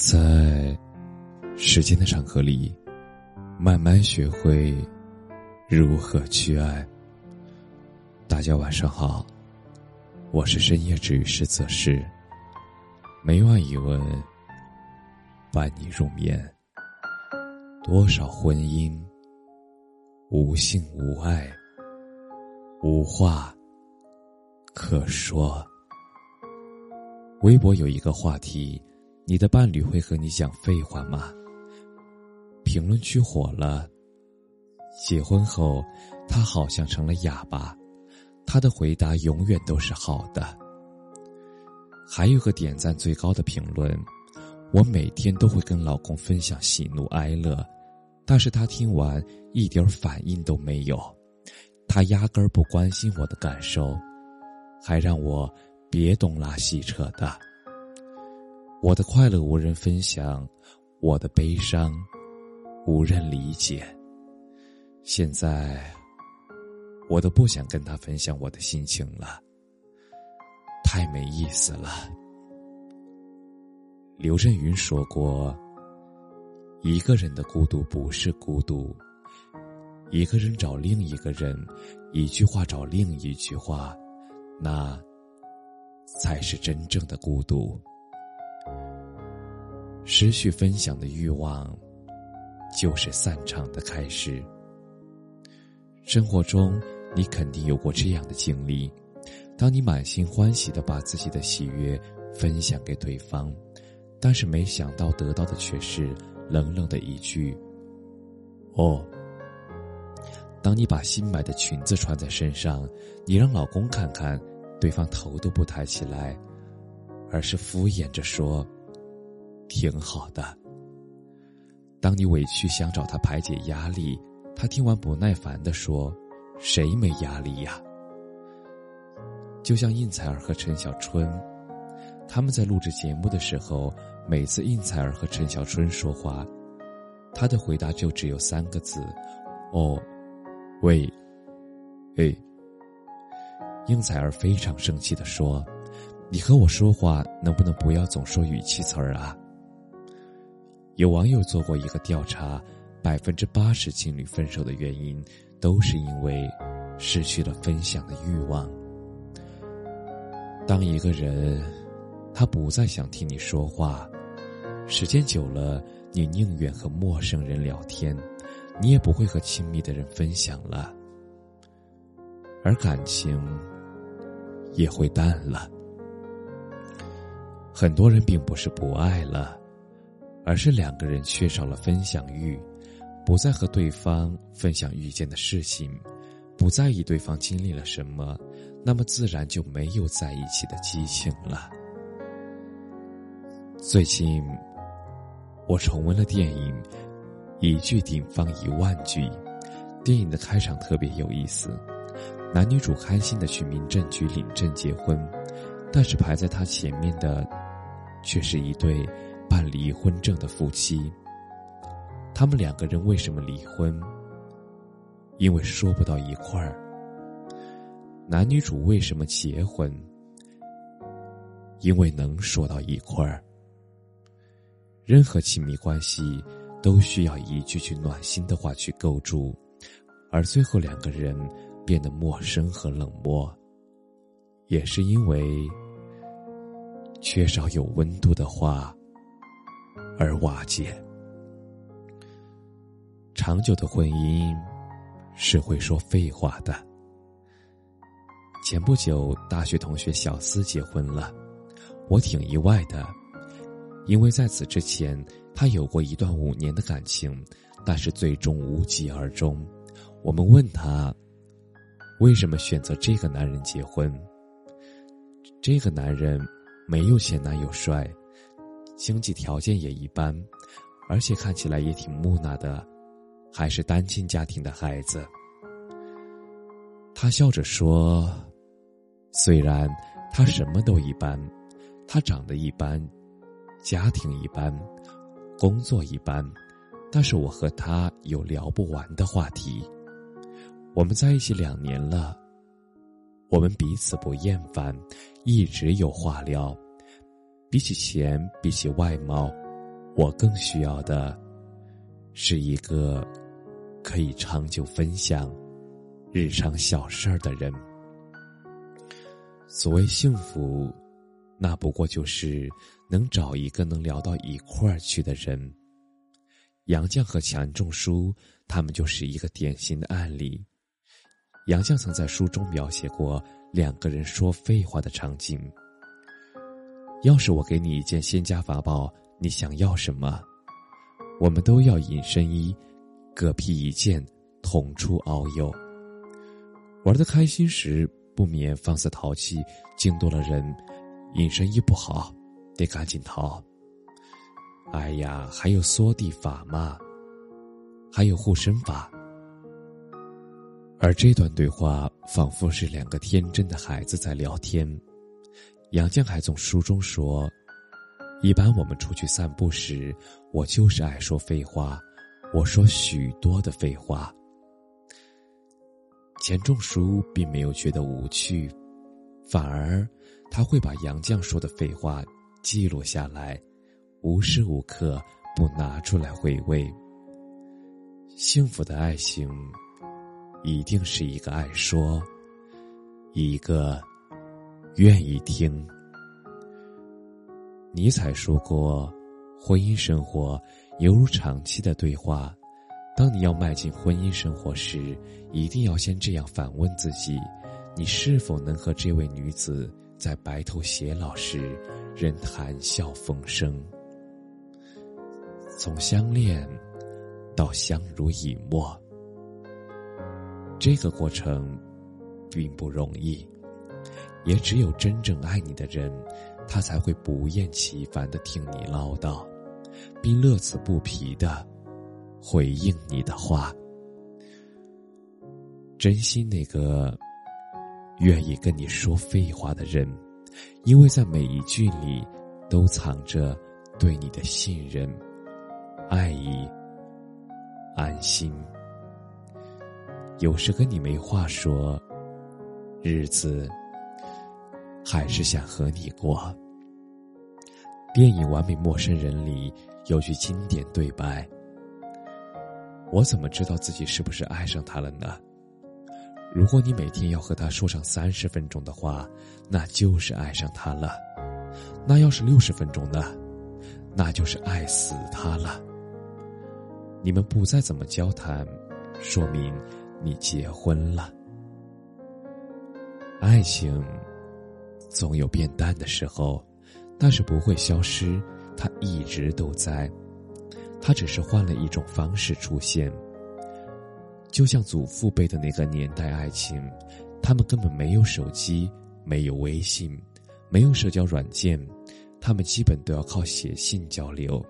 在时间的长河里，慢慢学会如何去爱。大家晚上好，我是深夜治愈师泽世。每晚一问，伴你入眠。多少婚姻无性无爱，无话可说。微博有一个话题。你的伴侣会和你讲废话吗？评论区火了。结婚后，他好像成了哑巴，他的回答永远都是好的。还有个点赞最高的评论：我每天都会跟老公分享喜怒哀乐，但是他听完一点反应都没有，他压根儿不关心我的感受，还让我别东拉西扯的。我的快乐无人分享，我的悲伤无人理解。现在，我都不想跟他分享我的心情了，太没意思了。刘震云说过：“一个人的孤独不是孤独，一个人找另一个人，一句话找另一句话，那才是真正的孤独。”失去分享的欲望，就是散场的开始。生活中，你肯定有过这样的经历：当你满心欢喜的把自己的喜悦分享给对方，但是没想到得到的却是冷冷的一句“哦”。当你把新买的裙子穿在身上，你让老公看看，对方头都不抬起来，而是敷衍着说。挺好的。当你委屈想找他排解压力，他听完不耐烦的说：“谁没压力呀？”就像应采儿和陈小春，他们在录制节目的时候，每次应采儿和陈小春说话，他的回答就只有三个字：“哦，喂，哎。”应采儿非常生气的说：“你和我说话能不能不要总说语气词儿啊？”有网友做过一个调查，百分之八十情侣分手的原因都是因为失去了分享的欲望。当一个人他不再想听你说话，时间久了，你宁愿和陌生人聊天，你也不会和亲密的人分享了，而感情也会淡了。很多人并不是不爱了。而是两个人缺少了分享欲，不再和对方分享遇见的事情，不在意对方经历了什么，那么自然就没有在一起的激情了。最近，我重温了电影《一句顶放一万句》，电影的开场特别有意思，男女主开心的去民政局领证结婚，但是排在他前面的，却是一对。办离婚证的夫妻，他们两个人为什么离婚？因为说不到一块儿。男女主为什么结婚？因为能说到一块儿。任何亲密关系都需要一句句暖心的话去构筑，而最后两个人变得陌生和冷漠，也是因为缺少有温度的话。而瓦解。长久的婚姻是会说废话的。前不久，大学同学小思结婚了，我挺意外的，因为在此之前，他有过一段五年的感情，但是最终无疾而终。我们问他，为什么选择这个男人结婚？这个男人没有前男友帅。经济条件也一般，而且看起来也挺木讷的，还是单亲家庭的孩子。他笑着说：“虽然他什么都一般，他长得一般，家庭一般，工作一般，但是我和他有聊不完的话题。我们在一起两年了，我们彼此不厌烦，一直有话聊。”比起钱，比起外貌，我更需要的，是一个可以长久分享日常小事儿的人。所谓幸福，那不过就是能找一个能聊到一块儿去的人。杨绛和钱钟书，他们就是一个典型的案例。杨绛曾在书中描写过两个人说废话的场景。要是我给你一件仙家法宝，你想要什么？我们都要隐身衣，各披一件，同出遨游。玩得开心时，不免放肆淘气，惊动了人。隐身衣不好，得赶紧逃。哎呀，还有缩地法嘛，还有护身法。而这段对话仿佛是两个天真的孩子在聊天。杨绛还从书中说：“一般我们出去散步时，我就是爱说废话，我说许多的废话。”钱钟书并没有觉得无趣，反而他会把杨绛说的废话记录下来，无时无刻不拿出来回味。幸福的爱情。一定是一个爱说，一个愿意听。尼采说过，婚姻生活犹如长期的对话。当你要迈进婚姻生活时，一定要先这样反问自己：你是否能和这位女子在白头偕老时仍谈笑风生？从相恋到相濡以沫。这个过程并不容易，也只有真正爱你的人，他才会不厌其烦的听你唠叨，并乐此不疲的回应你的话。珍惜那个愿意跟你说废话的人，因为在每一句里都藏着对你的信任、爱意、安心。有时跟你没话说，日子还是想和你过。电影《完美陌生人》里有句经典对白：“我怎么知道自己是不是爱上他了呢？如果你每天要和他说上三十分钟的话，那就是爱上他了。那要是六十分钟呢？那就是爱死他了。你们不再怎么交谈，说明……”你结婚了，爱情总有变淡的时候，但是不会消失，它一直都在，它只是换了一种方式出现。就像祖父辈的那个年代，爱情，他们根本没有手机，没有微信，没有社交软件，他们基本都要靠写信交流。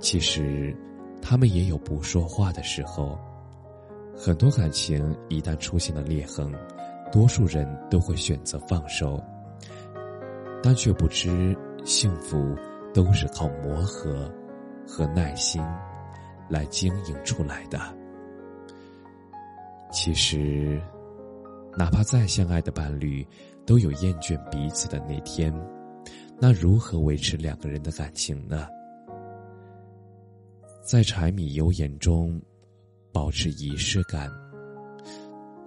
其实，他们也有不说话的时候。很多感情一旦出现了裂痕，多数人都会选择放手，但却不知幸福都是靠磨合和耐心来经营出来的。其实，哪怕再相爱的伴侣，都有厌倦彼此的那天，那如何维持两个人的感情呢？在柴米油盐中。保持仪式感，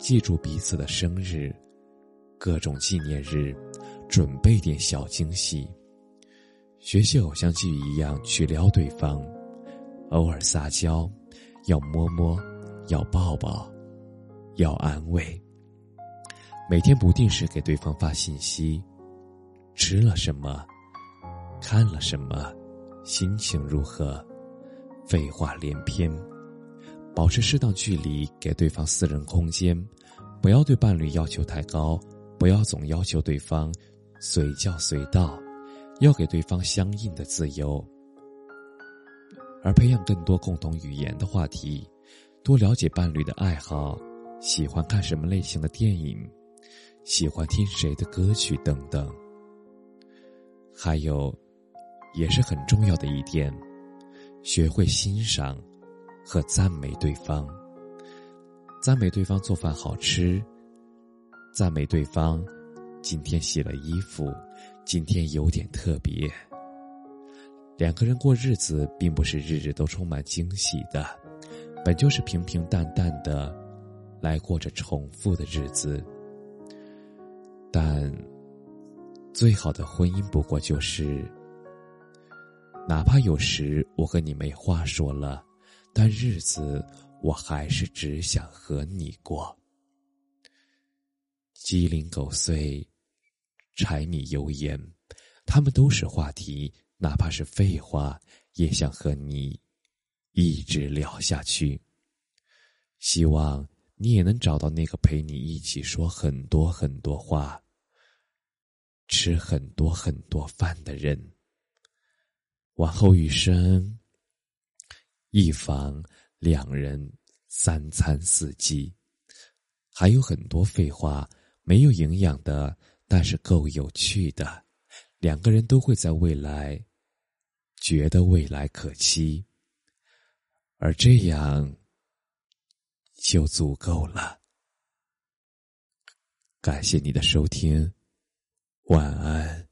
记住彼此的生日，各种纪念日，准备点小惊喜。学习偶像剧一样去撩对方，偶尔撒娇，要摸摸，要抱抱，要安慰。每天不定时给对方发信息，吃了什么，看了什么，心情如何，废话连篇。保持适当距离，给对方私人空间，不要对伴侣要求太高，不要总要求对方随叫随到，要给对方相应的自由。而培养更多共同语言的话题，多了解伴侣的爱好，喜欢看什么类型的电影，喜欢听谁的歌曲等等。还有，也是很重要的一点，学会欣赏。和赞美对方，赞美对方做饭好吃，赞美对方今天洗了衣服，今天有点特别。两个人过日子，并不是日日都充满惊喜的，本就是平平淡淡的，来过着重复的日子。但，最好的婚姻不过就是，哪怕有时我和你没话说了，但日子我还是只想和你过。鸡零狗碎，柴米油盐，他们都是话题，哪怕是废话，也想和你一直聊下去。希望。你也能找到那个陪你一起说很多很多话、吃很多很多饭的人。往后余生，一房两人，三餐四季，还有很多废话，没有营养的，但是够有趣的。两个人都会在未来觉得未来可期，而这样。就足够了。感谢你的收听，晚安。